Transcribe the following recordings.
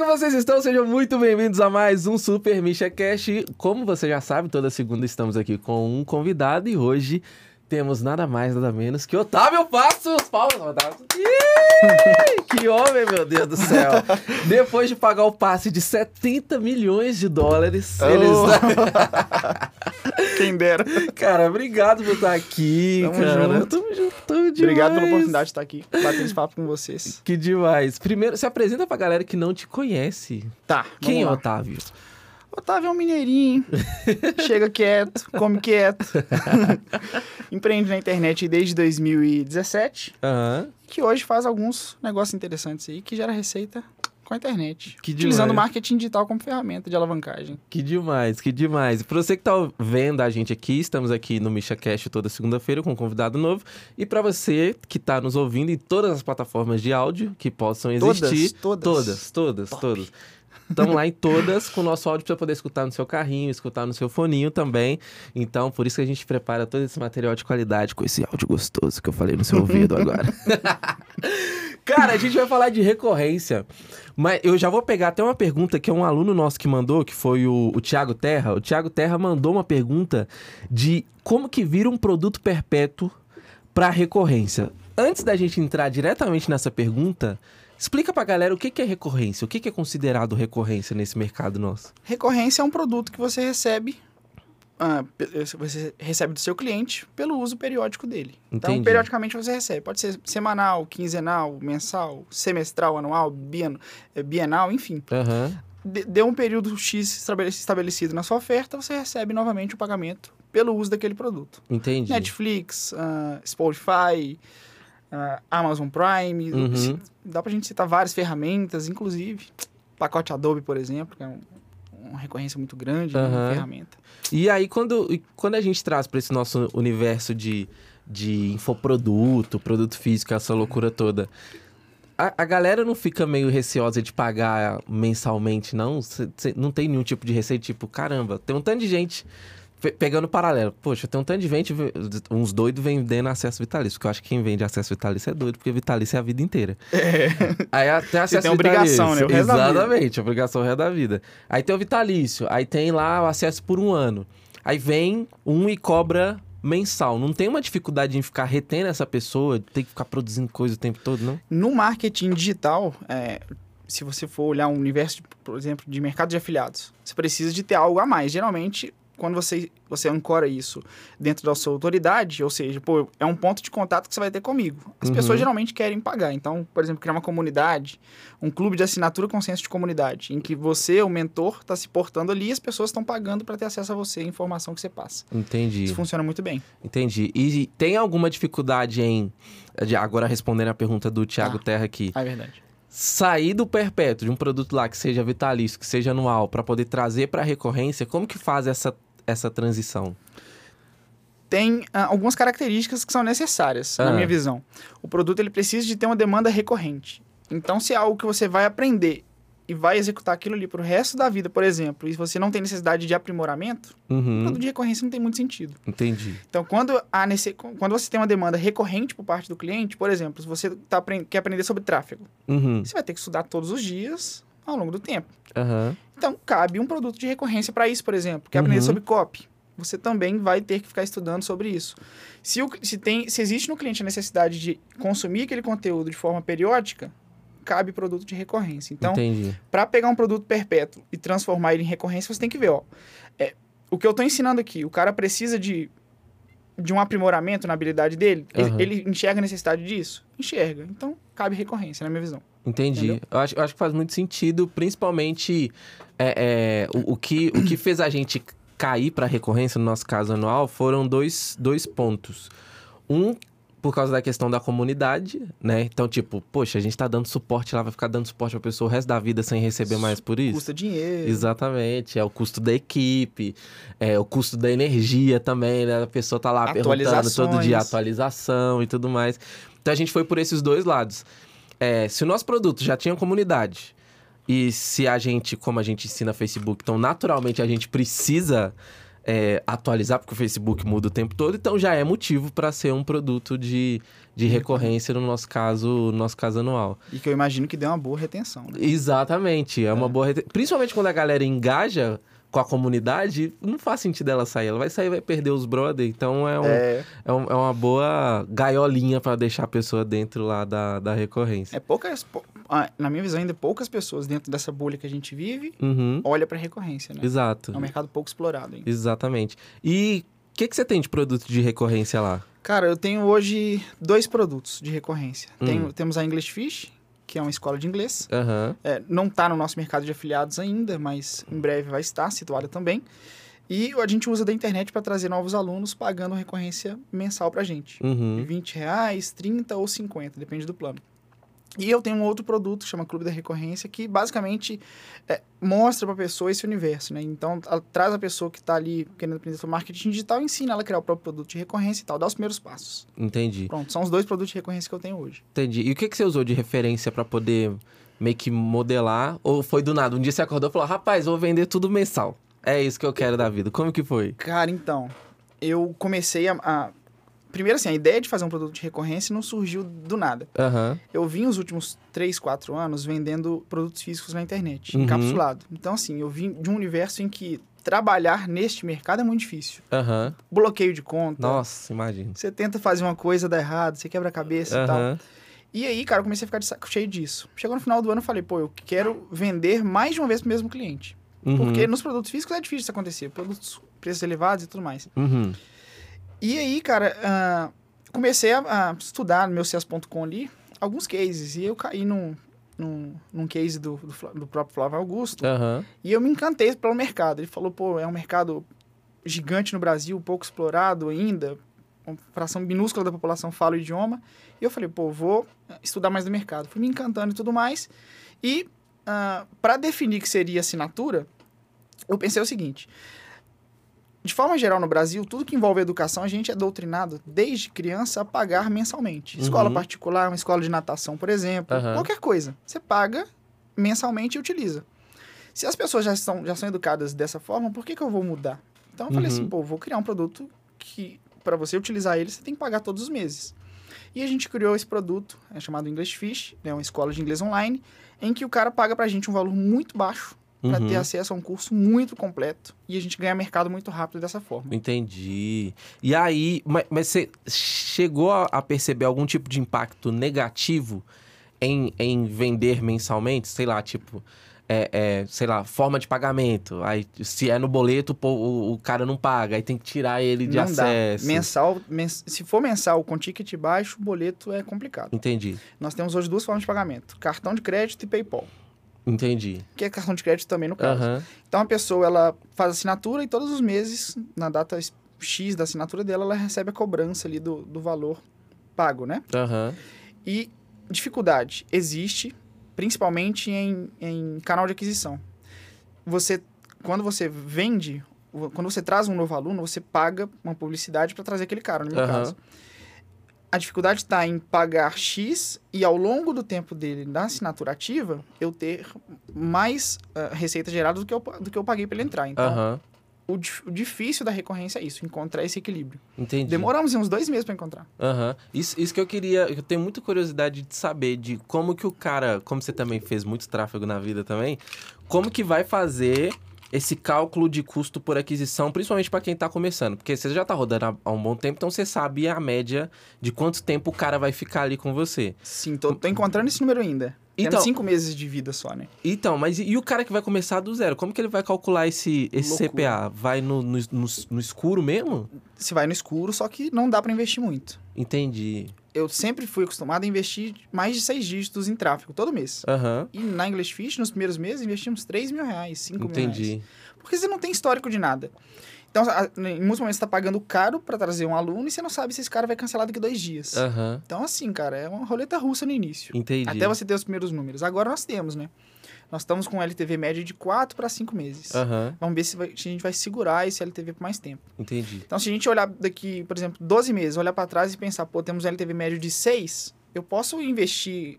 como vocês estão? Sejam muito bem-vindos a mais um Super Misha Cash. Como você já sabe, toda segunda estamos aqui com um convidado e hoje temos nada mais, nada menos que Otávio Passos. Palmas, Otávio. Que homem, meu Deus do céu. Depois de pagar o passe de 70 milhões de dólares, Oh. eles... Quem dera. Cara, obrigado por estar aqui, Tamo cara. junto. Tamo junto, tamo demais. Obrigado pela oportunidade de estar aqui, batendo esse papo com vocês. Que demais. Primeiro, se apresenta pra galera que não te conhece. Tá, Quem é lá. Otávio? Otávio é um mineirinho, chega quieto, come quieto. Empreende na internet desde 2017, Aham. que hoje faz alguns negócios interessantes aí, que gera receita com a internet. Que utilizando o demais. marketing digital como ferramenta de alavancagem. Que demais, que demais. Pra você que tá vendo a gente aqui, estamos aqui no Misha Cash toda segunda-feira com um convidado novo. E pra você que tá nos ouvindo em todas as plataformas de áudio que possam existir. Todas, todas. Todas, todas, todas. Estamos lá em todas com o nosso áudio para poder escutar no seu carrinho, escutar no seu foninho também. Então, por isso que a gente prepara todo esse material de qualidade com esse áudio gostoso que eu falei no seu ouvido agora. Cara, a gente vai falar de recorrência. Mas eu já vou pegar até uma pergunta que é um aluno nosso que mandou, que foi o, o Thiago Terra. O Thiago Terra mandou uma pergunta de como que vira um produto perpétuo para recorrência. Antes da gente entrar diretamente nessa pergunta, explica pra galera o que que é recorrência, o que que é considerado recorrência nesse mercado nosso. Recorrência é um produto que você recebe. ah, pe- você recebe do seu cliente pelo uso periódico dele. Então, Entendi. periodicamente você recebe. Pode ser semanal, quinzenal, mensal, semestral, anual, eh, bienal, enfim. De- Deu um período X estabele- estabelecido na sua oferta, você recebe novamente o pagamento pelo uso daquele produto. Entendi. Netflix, ah, Spotify, ah, Amazon Prime. Uhum. Dá pra gente citar várias ferramentas, inclusive pacote Adobe, por exemplo, que é um- uma recorrência muito grande, né, uma ferramenta. E aí, quando, quando a gente traz para esse nosso universo de, de infoproduto, produto físico, essa loucura toda, a, a galera não fica meio receosa de pagar mensalmente, não? Cê- cê não tem nenhum tipo de receita, tipo, caramba, tem um tanto de gente pegando paralelo. Poxa, tem um tanto de gente, uns doidos vendendo acesso vitalício, porque eu acho que quem vende acesso vitalício é doido, porque vitalício é a vida inteira. Aí a- tem acesso tem obrigação, vitalício. né? O. Exatamente, obrigação resto da vida. Aí tem o vitalício, aí tem lá o acesso por um ano. Aí vem um e cobra mensal. Não tem uma dificuldade em ficar retendo essa pessoa, tem que ficar produzindo coisa o tempo todo, não? No marketing digital, é, se você for olhar um universo, por exemplo, de mercado de afiliados, você precisa de ter algo a mais. Geralmente, quando você, você ancora isso dentro da sua autoridade, ou seja, pô, é um ponto de contato que você vai ter comigo. As Uhum. pessoas geralmente querem pagar. Então, por exemplo, criar uma comunidade, um clube de assinatura com senso de comunidade, em que você, o mentor, está se portando ali e as pessoas estão pagando para ter acesso a você, a informação que você passa. Entendi. Isso funciona muito bem. Entendi. E tem alguma dificuldade em. Agora respondendo a pergunta do Thiago Tá. Terra aqui. Ah, é verdade. Sair do perpétuo de um produto lá que seja vitalício, que seja anual, para poder trazer para recorrência, como que faz essa, essa transição? tem ah, algumas características que são necessárias, Ah. na minha visão. O produto ele precisa de ter uma demanda recorrente. Então, se é algo que você vai aprender e vai executar aquilo ali pro resto da vida, por exemplo, e você não tem necessidade de aprimoramento, o Uhum. produto de recorrência não tem muito sentido. Entendi. Então, quando, há nesse, quando você tem uma demanda recorrente por parte do cliente, por exemplo, se você tá, quer aprender sobre tráfego, Uhum. você vai ter que estudar todos os dias ao longo do tempo. Aham. Então, cabe um produto de recorrência para isso, por exemplo. Quer aprender Uhum. sobre copy? Você também vai ter que ficar estudando sobre isso. Se, o, se, tem, se existe no cliente a necessidade de consumir aquele conteúdo de forma periódica, cabe produto de recorrência. Então, para pegar um produto perpétuo e transformar ele em recorrência, você tem que ver, ó. é, o que eu estou ensinando aqui, o cara precisa de, de um aprimoramento na habilidade dele? Ele- Aham. Ele enxerga a necessidade disso? Enxerga. Então, cabe recorrência, na minha visão. Entendi. Entendeu? Eu acho, eu acho que faz muito sentido, principalmente é, é, o, o que, o que fez a gente cair para recorrência, no nosso caso anual, foram dois, dois pontos. Um, por causa da questão da comunidade, né? Então, tipo, poxa, a gente tá dando suporte lá, vai ficar dando suporte pra pessoa o resto da vida sem receber mais por isso? Custa dinheiro. Exatamente, é o custo da equipe, é o custo da energia também, né? A pessoa tá lá perguntando todo dia atualização e tudo mais. Então a gente foi por esses dois lados. É, se o nosso produto já tinha comunidade e se a gente, como a gente ensina Facebook, então naturalmente a gente precisa é, atualizar, porque o Facebook muda o tempo todo, então já é motivo para ser um produto de, de recorrência, no nosso caso, no nosso caso anual. E que eu imagino que dê uma boa retenção. Né? Exatamente, é uma boa reten- Principalmente quando a galera engaja com a comunidade, não faz sentido ela sair. Ela vai sair e vai perder os brother, então é, um, é. É, um- é uma boa gaiolinha para deixar a pessoa dentro lá da, da recorrência. é poucas, pou- ah, na minha visão, ainda poucas pessoas dentro dessa bolha que a gente vive Uhum, olha para recorrência, né? exato. É um mercado pouco explorado ainda. Exatamente. E o que, que você tem de produto de recorrência lá? Cara, eu tenho hoje dois produtos de recorrência. Hum. Temos a English Fish, que é uma escola de inglês. Aham. É, não está no nosso mercado de afiliados ainda, mas em breve vai estar situada também. E a gente usa da internet para trazer novos alunos pagando recorrência mensal para gente. Uhum. 20 reais, 30 ou 50, depende do plano. E eu tenho um outro produto, chama Clube da Recorrência, que basicamente é, mostra para a pessoa esse universo, né? Então, a- traz a pessoa que está ali querendo aprender sobre marketing digital ensina ela a criar o próprio produto de recorrência e tal, dá os primeiros passos. Entendi. Pronto, são os dois produtos de recorrência que eu tenho hoje. Entendi. E o que, que você usou de referência para poder meio que modelar? Ou foi do nada? Um dia você acordou e falou: rapaz, vou vender tudo mensal. É isso que eu quero da vida. Como que foi? Cara, então, eu comecei a, a- Primeiro, assim, a ideia de fazer um produto de recorrência não surgiu do nada. Aham. Eu vim os últimos 3, 4 anos vendendo produtos físicos na internet, Uhum. encapsulado. Então, assim, eu vim de um universo em que trabalhar neste mercado é muito difícil. Aham. Bloqueio de conta. Nossa, imagina. Você tenta fazer uma coisa, dá errado, você quebra a cabeça e tal. E aí, cara, eu comecei a ficar de saco cheio disso. Chegou no final do ano, eu falei, pô, eu quero vender mais de uma vez pro mesmo cliente. Uhum. Porque nos produtos físicos é difícil isso acontecer. Produtos, preços elevados e tudo mais. Uhum. E aí, cara, ah, comecei a, a estudar no meu CS.com ali alguns cases. E eu caí num, num, num case do, do, do próprio Flávio Augusto. Aham. E eu me encantei pelo mercado. Ele falou, pô, é um mercado gigante no Brasil, pouco explorado ainda. Uma fração minúscula da população fala o idioma. E eu falei, pô, vou estudar mais do mercado. Fui me encantando e tudo mais. E para definir que seria assinatura, eu pensei o seguinte. De forma geral, no Brasil, tudo que envolve educação, a gente é doutrinado desde criança a pagar mensalmente. Escola Uhum. particular, uma escola de natação, por exemplo, Aham. qualquer coisa. Você paga mensalmente e utiliza. Se as pessoas já são, já são educadas dessa forma, por que, que eu vou mudar? Então eu falei Uhum. assim, pô, vou criar um produto que, para você utilizar ele, você tem que pagar todos os meses. E a gente criou esse produto, é chamado English Fish, é uma escola de inglês online, em que o cara paga pra gente um valor muito baixo para Uhum. ter acesso a um curso muito completo e a gente ganha mercado muito rápido dessa forma. Entendi. E aí, mas, mas você chegou a, perceber algum tipo de impacto negativo em, em vender mensalmente? Sei lá, tipo, é, é, sei lá, forma de pagamento. Aí, se é no boleto, pô, o, o cara não paga, aí tem que tirar ele de Não acesso. dá. Mensal, mens- se for mensal com ticket baixo, o boleto é complicado. Entendi, Nós temos hoje duas formas de pagamento: cartão de crédito e PayPal. Entendi. Que é cartão de crédito também no caso. Aham, Então a pessoa ela faz assinatura e todos os meses, na data X da assinatura dela, ela recebe a cobrança ali do, do valor pago, né? aham, E dificuldade existe, principalmente em, em canal de aquisição. Você, quando você vende, quando você traz um novo aluno, você paga uma publicidade para trazer aquele cara, no meu Aham. caso. A dificuldade está em pagar X e ao longo do tempo dele na assinatura ativa, eu ter mais ah, receita gerada do que, eu, do que eu paguei para ele entrar. Então, aham. o, o difícil da recorrência é isso, encontrar esse equilíbrio. Entendi. Demoramos uns dois meses para encontrar. Aham. Isso, isso que eu queria. Eu tenho muita curiosidade de saber de como que o cara. Como você também fez muito tráfego na vida também, como que vai fazer esse cálculo de custo por aquisição, principalmente para quem tá começando. Porque você já tá rodando há- um bom tempo, então você sabe a média de quanto tempo o cara vai ficar ali com você. Sim, tô, tô encontrando esse número ainda. Então- cinco meses de vida só, né? Então, mas e, e o cara que vai começar do zero? Como que ele vai calcular esse, esse Loucura. CPA? Vai no, no, no, no escuro mesmo? Você vai no escuro, só que não dá para investir muito. Entendi. Eu sempre fui acostumado a investir mais de seis dígitos em tráfego, todo mês. Aham. E na English Fish, nos primeiros meses, investimos 3 mil reais, 5 mil reais. Entendi. Porque você não tem histórico de nada. Então, em muitos momentos, você tá pagando caro para trazer um aluno e você não sabe se esse cara vai cancelar daqui dois dias. Aham. Então, assim, cara, é uma roleta russa no início. Entendi. Até você ter os primeiros números. Agora nós temos, né? Nós estamos com um LTV médio de 4 para 5 meses. Aham. Vamos ver se, vai- se a gente vai segurar esse LTV por mais tempo. Entendi. Então, se a gente olhar daqui, por exemplo, 12 meses, olhar para trás e pensar, pô, temos um LTV médio de 6, eu posso investir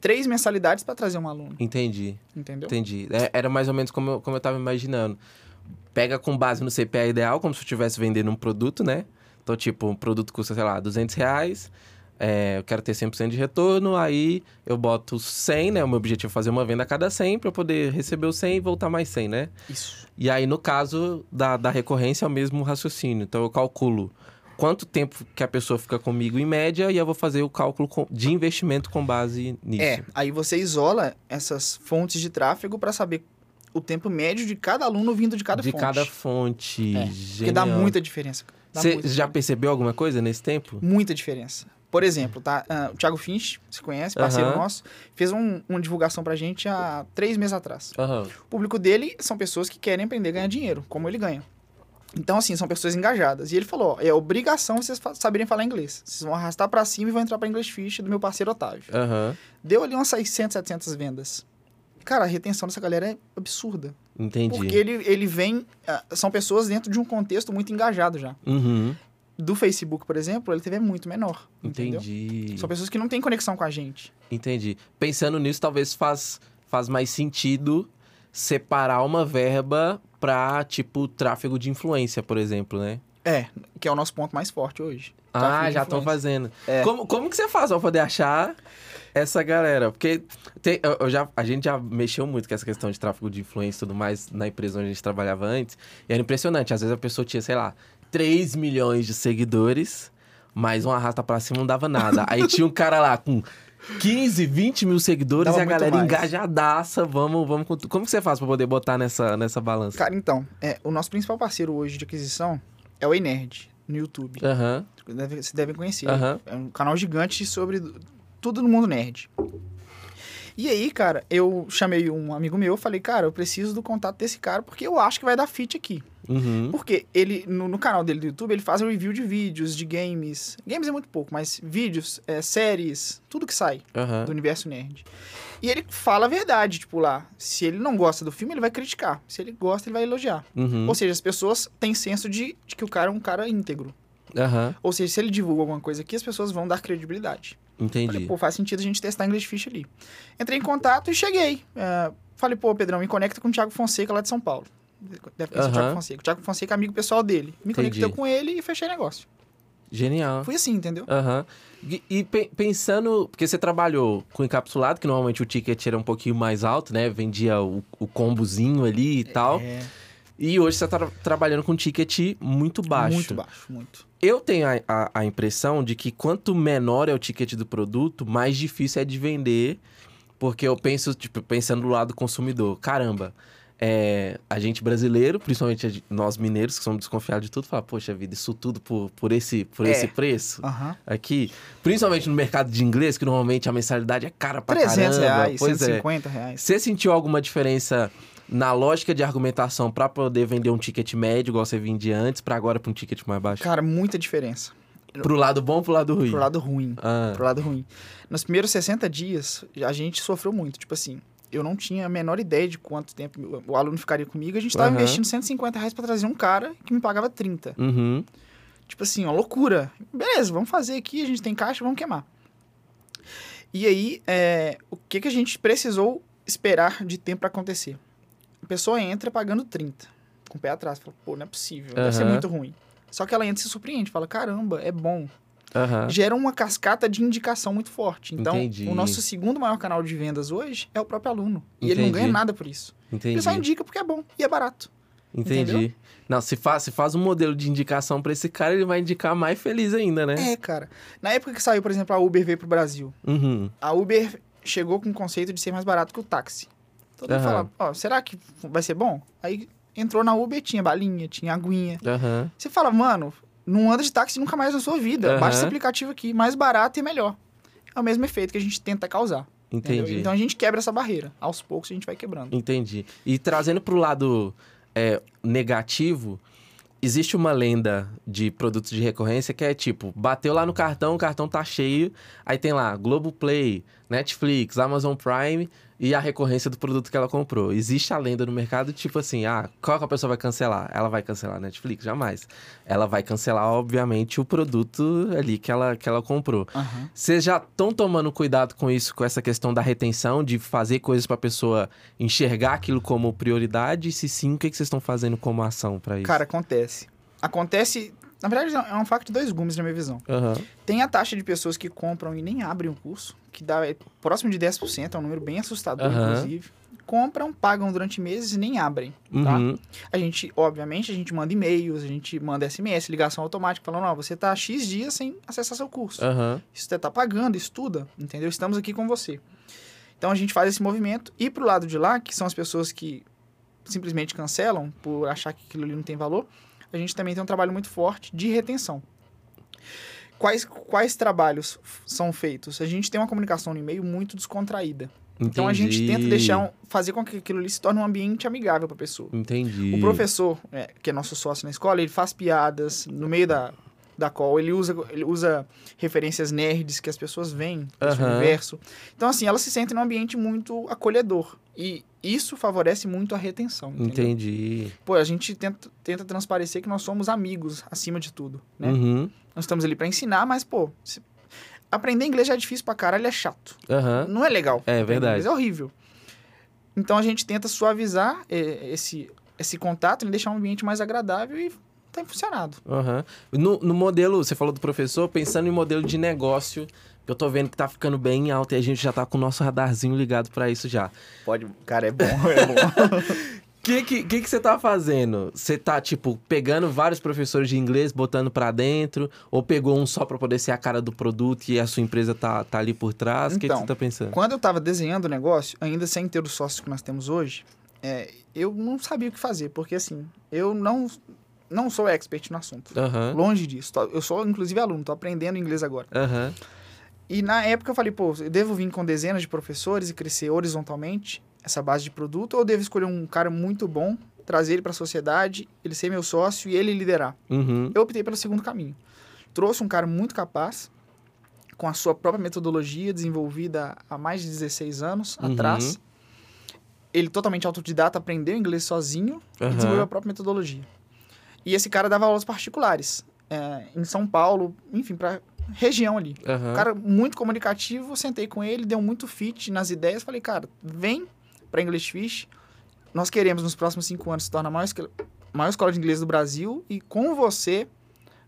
três mensalidades para trazer um aluno, Entendi. entendeu? Entendi. É, era mais ou menos como eu, como eu tava imaginando. pega com base no CPA ideal, como se eu estivesse vendendo um produto, né? Então, tipo, um produto custa, sei lá, 200 reais. É, eu quero ter 100% de retorno, aí eu boto 100, né? O meu objetivo é fazer uma venda a cada 100 para eu poder receber o 100 e voltar mais 100, né? Isso. E aí, no caso da, da recorrência, é o mesmo raciocínio. Então, eu calculo quanto tempo que a pessoa fica comigo em média e eu vou fazer o cálculo de investimento com base nisso. É, aí você isola essas fontes de tráfego para saber o tempo médio de cada aluno vindo de cada de fonte. cada fonte. É, Porque dá muita diferença. Dá Você muita já diferença. percebeu alguma coisa nesse tempo? Muita diferença. Por exemplo, tá? ah, o Thiago Finch, você conhece, parceiro Aham. nosso, fez um- uma divulgação pra gente há três meses atrás. Aham. O público dele são pessoas que querem aprender a ganhar dinheiro, como ele ganha. Então, assim, são pessoas engajadas. E ele falou: ó, é obrigação vocês saberem falar inglês. Vocês vão arrastar pra cima e vão entrar pra English Fish do meu parceiro Otávio. Aham. Deu ali umas 600, 700 vendas. Cara, a retenção dessa galera é absurda. Entendi. Porque ele, ele vem. ah, São pessoas dentro de um contexto muito engajado já. Uhum. Do Facebook, por exemplo, ele teve é muito menor. Entendeu? Entendi. São pessoas que não têm conexão com a gente. Entendi. Pensando nisso, talvez faz, faz mais sentido separar uma verba pra, tipo, tráfego de influência, por exemplo, né? É, que é o nosso ponto mais forte hoje. Ah, já estão fazendo. É. Como, como que você faz pra poder achar essa galera? Porque tem- eu- eu já, a gente já mexeu muito com essa questão de tráfego de influência e tudo mais na empresa onde a gente trabalhava antes. E era impressionante. Às vezes a pessoa tinha, sei lá, 3 milhões de seguidores, mas um arrasta pra cima não dava nada. Aí tinha um cara lá com 15, 20 mil seguidores Dava e a galera mais. engajadaça. Vamos, vamos. Como que você faz pra poder botar nessa, nessa balança? Cara, então, é, o nosso principal parceiro hoje de aquisição é o Enerd, no YouTube. Deve, vocês devem conhecer. aham. É um canal gigante sobre tudo no mundo nerd. E aí, cara, eu chamei um amigo meu, falei, cara, eu preciso do contato desse cara porque eu acho que vai dar fit aqui. Uhum. Porque ele, no, no canal dele do YouTube, ele faz review de vídeos, de games. Games é muito pouco, mas vídeos, é, séries, tudo que sai Aham. do universo nerd. E ele fala a verdade, tipo lá, se ele não gosta do filme, ele vai criticar. Se ele gosta, ele vai elogiar. Uhum. Ou seja, as pessoas têm senso de, de que o cara é um cara íntegro. Aham. Ou seja, se ele divulga alguma coisa aqui, as pessoas vão dar credibilidade. Falei, Entendi. pô, faz sentido a gente testar English Fish ali. Entrei em contato e cheguei. É, falei, pô, Pedrão, me conecta com o Thiago Fonseca lá de São Paulo. Deve conhecer o Thiago. Fonseca. O Thiago Fonseca é amigo pessoal dele. Me Entendi. conectei com ele e fechei negócio. Genial. Fui assim, entendeu? Aham. E, e pe- pensando, porque você trabalhou com encapsulado, que normalmente o ticket era um pouquinho mais alto, né? Vendia o, o combozinho ali e tal. É, E hoje você tá tra- trabalhando com um ticket muito baixo. Muito baixo, muito. Eu tenho a, a- a impressão de que quanto menor é o ticket do produto, mais difícil é de vender. Porque eu penso, tipo, pensando do lado do consumidor. Caramba, é, a gente brasileiro, principalmente nós mineiros, que somos desconfiados de tudo, fala, poxa vida, isso tudo por, por, esse, por É. esse preço? Aham. aqui, principalmente no mercado de inglês, que normalmente a mensalidade é cara pra 300 caramba. reais, pois é. 150 reais. Você sentiu alguma diferença na lógica de argumentação pra poder vender um ticket médio, igual você vendia antes, pra agora pra um ticket mais baixo? Cara, muita diferença. Pro lado bom ou pro lado ruim? Pro lado ruim. Ah, Pro lado ruim. Nos primeiros 60 dias, a gente sofreu muito. Tipo assim, eu não tinha a menor ideia de quanto tempo o aluno ficaria comigo. A gente tava Aham. investindo 150 reais pra trazer um cara que me pagava 30. uhum, Tipo assim, uma loucura. Beleza, vamos fazer aqui, a gente tem caixa, vamos queimar. E aí, é, o que, que a gente precisou esperar de tempo pra acontecer? A pessoa entra pagando 30, com o pé atrás. Fala, pô, não é possível, deve ser muito ruim. Só que ela entra e se surpreende, fala, caramba, é bom. Aham. Gera uma cascata de indicação muito forte. Então, Entendi. o nosso segundo maior canal de vendas hoje é o próprio aluno. E ele não Entendi. ganha nada por isso. Entendi. Ele só indica porque é bom e é barato. Entendi. entendeu? Não, se faz, se faz um modelo de indicação pra esse cara, ele vai indicar mais feliz ainda, né? É, cara. Na época que saiu, por exemplo, a Uber veio pro Brasil, Uhum. a Uber chegou com o conceito de ser mais barato que o táxi. Todo mundo Aham. fala, ó, será que vai ser bom? Aí entrou na Uber, tinha balinha, tinha aguinha. Aham. Você fala, mano, não anda de táxi nunca mais na sua vida. Aham. Baixa esse aplicativo aqui, mais barato e melhor. É o mesmo efeito que a gente tenta causar. entendeu? Entendi. Então a gente quebra essa barreira. Aos poucos a gente vai quebrando. Entendi. E trazendo pro lado é, negativo, existe uma lenda de produtos de recorrência que é tipo, bateu lá no cartão, o cartão tá cheio, aí tem lá Globoplay, Netflix, Amazon Prime, e a recorrência do produto que ela comprou. Existe a lenda no mercado, tipo assim, ah, qual que a pessoa vai cancelar? Ela vai cancelar a Netflix? Jamais. Ela vai cancelar, obviamente, o produto ali que ela, que ela comprou. Vocês já estão tomando cuidado com isso, com essa questão da retenção, de fazer coisas para a pessoa enxergar aquilo como prioridade? E se sim, o que que vocês estão fazendo como ação para isso? Cara, acontece. Acontece. Na verdade, é um fato de dois gumes, na minha visão. Aham. Tem a taxa de pessoas que compram e nem abrem o curso, que dá é próximo de 10%, é um número bem assustador, Aham. inclusive. Compram, pagam durante meses e nem abrem. Tá? Uhum. A gente, obviamente, a gente manda e-mails, a gente manda SMS, ligação automática, falando, ó, você tá X dias sem acessar seu curso. Isso você tá pagando, estuda, entendeu? Estamos aqui com você. Então a gente faz esse movimento. E pro lado de lá, que são as pessoas que simplesmente cancelam por achar que aquilo ali não tem valor, a gente também tem um trabalho muito forte de retenção. Quais, quais trabalhos são feitos? A gente tem uma comunicação no e-mail muito descontraída. Então a gente tenta Entendi. deixar um- fazer com que aquilo ali se torne um ambiente amigável para a pessoa. Entendi. O professor, é, que é nosso sócio na escola, ele faz piadas no meio da, da call, ele usa, ele usa referências nerds que as pessoas veem desse Aham. universo. Então, assim, elas se sentem num ambiente muito acolhedor. E isso favorece muito a retenção. entendeu? Entendi. Pô, a gente tenta, tenta transparecer que nós somos amigos acima de tudo, né? Uhum. Nós estamos ali para ensinar, mas, pô, se- aprender inglês já é difícil pra caralho, é chato. Aham. Não é legal. É Aprender verdade. inglês É horrível. Então a gente tenta suavizar eh, esse, esse contato e deixar um ambiente mais agradável e tem funcionado. Aham. No, no modelo, você falou do professor, pensando em modelo de negócio, eu tô vendo que tá ficando bem alto e a gente já tá com o nosso radarzinho ligado pra isso já. Pode, cara, é bom, é bom. O que, que, que que você tá fazendo? Você tá, tipo, pegando vários professores de inglês, botando pra dentro? Ou pegou um só pra poder ser a cara do produto e a sua empresa tá, tá ali por trás? O que, que Então, você tá pensando? Quando eu tava desenhando o negócio, ainda sem ter os sócios que nós temos hoje, é, eu não sabia o que fazer, porque assim, eu não, não sou expert no assunto. Aham, Longe disso. Eu sou, inclusive, aluno, tô aprendendo inglês agora. aham, E na época eu falei, pô, eu devo vir com dezenas de professores e crescer horizontalmente essa base de produto, ou eu devo escolher um cara muito bom, trazer ele para a sociedade, ele ser meu sócio e ele liderar? uhum, Eu optei pelo segundo caminho. Trouxe um cara muito capaz, com a sua própria metodologia desenvolvida há mais de 16 anos Uhum. atrás. Ele totalmente autodidata, aprendeu inglês sozinho e Aham. desenvolveu a própria metodologia. E esse cara dava aulas particulares é, em São Paulo, enfim, para região ali. aham. Um cara muito comunicativo, sentei com ele, deu muito fit nas ideias. Falei, cara, vem para English Fish. Nós queremos, nos próximos cinco anos, se tornar a maior, maior escola de inglês do Brasil. E com você,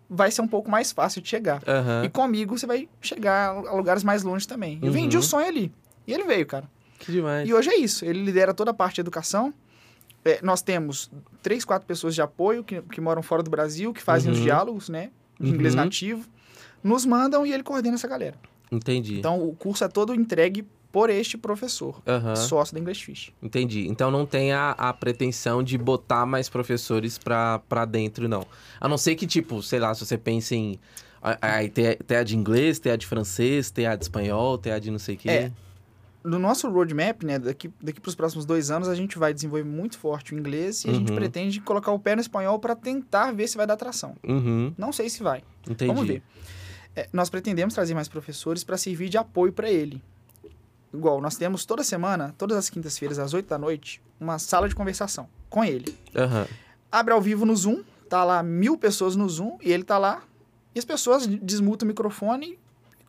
vai ser um pouco mais fácil de chegar. Aham. E comigo, você vai chegar a lugares mais longe também. Eu Uhum. vendi o sonho ali. E ele veio, cara. Que demais. E hoje é isso. Ele lidera toda a parte de educação. É, nós temos três, quatro pessoas de apoio que, que moram fora do Brasil, que fazem os Uhum. diálogos, né? De inglês Uhum. nativo. Nos mandam e ele coordena essa galera. Entendi. Então, o curso é todo entregue por este professor, Aham. sócio da English Fish. Entendi. Então não tem a, a pretensão de botar mais professores pra, pra dentro, não. A não ser que, tipo, sei lá, se você pensa em. Aí tem, tem a de inglês, tem a de francês, tem a de espanhol, tem a de não sei o quê. É. No nosso roadmap, né, daqui, daqui para os próximos dois anos, a gente vai desenvolver muito forte o inglês e a gente Uhum. pretende colocar o pé no espanhol para tentar ver se vai dar tração. Uhum, Não sei se vai. entendi. Vamos ver. É, nós pretendemos trazer mais professores para servir de apoio para ele. Igual, nós temos toda semana, todas as quintas-feiras, às 8 da noite, uma sala de conversação com ele. Aham. Abre ao vivo no Zoom, tá lá mil pessoas no Zoom e ele tá lá. E as pessoas desmutam o microfone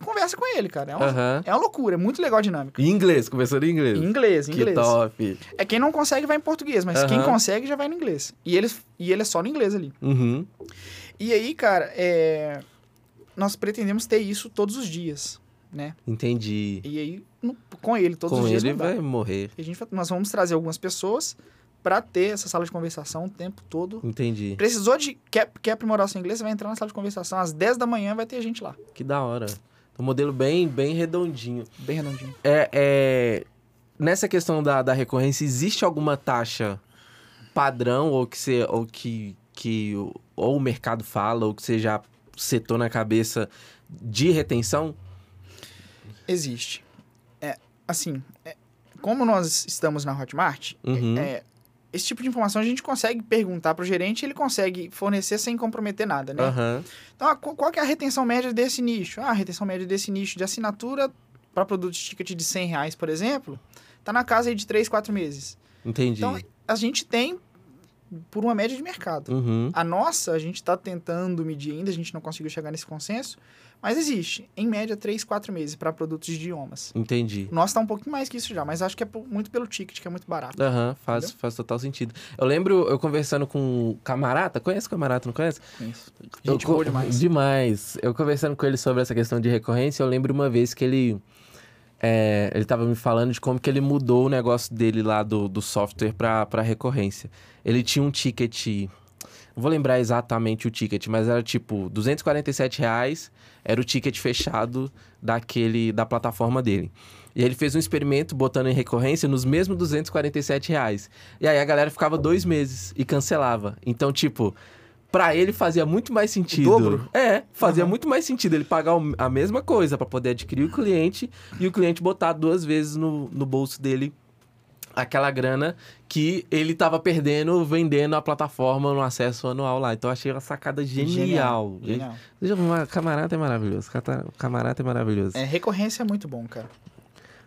e conversa com ele, cara. É uma, Aham. é uma loucura, é muito legal a dinâmica. Em inglês, começou em inglês. Em inglês, em Que inglês. top. É quem não consegue vai em português, mas Aham. quem consegue já vai no inglês. E ele, e ele é só no inglês ali. Uhum. E aí, cara, é, nós pretendemos ter isso todos os dias, né? Entendi. E aí, no- com ele todos Com os dias ele não dá. vai morrer. E a gente, nós vamos trazer algumas pessoas para ter essa sala de conversação o tempo todo. Entendi. Precisou de quer, quer aprimorar o seu inglês, você vai entrar na sala de conversação às 10 da manhã, vai ter gente lá, Que da hora. Um modelo bem, bem redondinho. bem redondinho. É, é, nessa questão da, da recorrência, existe alguma taxa padrão ou que você, ou que, que ou o mercado fala ou que você já setou na cabeça de retenção? Existe. É, assim, é, como nós estamos na Hotmart, Uhum. é, esse tipo de informação a gente consegue perguntar para o gerente e ele consegue fornecer sem comprometer nada, né? Aham. Então, ah, qual, que é a retenção média desse nicho? Ah, a retenção média desse nicho de assinatura para produtos de ticket de 100 reais, por exemplo, tá na casa aí de 3, 4 meses. Entendi. Então, a gente tem por uma média de mercado. Uhum. A nossa, a gente está tentando medir ainda, a gente não conseguiu chegar nesse consenso, mas existe, em média, 3, 4 meses para produtos de idiomas. Entendi. O nosso tá um pouquinho mais que isso já, mas acho que é muito pelo ticket, que é muito barato. Aham, faz, Entendeu? faz total sentido. Eu lembro eu conversando com o Camarata, conhece o Camarata, não conhece? Eu Gente co- boa demais. Demais. Eu conversando com ele sobre essa questão de recorrência, eu lembro uma vez que ele. É, ele tava me falando de como que ele mudou o negócio dele lá do, do software pra recorrência. Ele tinha um ticket. Não vou lembrar exatamente o ticket, mas era tipo 247 reais. Era o ticket fechado daquele da plataforma dele. E ele fez um experimento botando em recorrência nos mesmos 247 reais. E aí a galera ficava dois meses e cancelava. Então, tipo, pra ele fazia muito mais sentido. dobro? É, fazia Aham. muito mais sentido ele pagar o- a mesma coisa pra poder adquirir o cliente e o cliente botar duas vezes no, no bolso dele aquela grana que ele tava perdendo vendendo a plataforma no acesso anual lá. Então eu achei uma sacada genial. Genial. Uma- Camarada é maravilhoso. Camarada é maravilhoso. É, recorrência é muito bom, cara.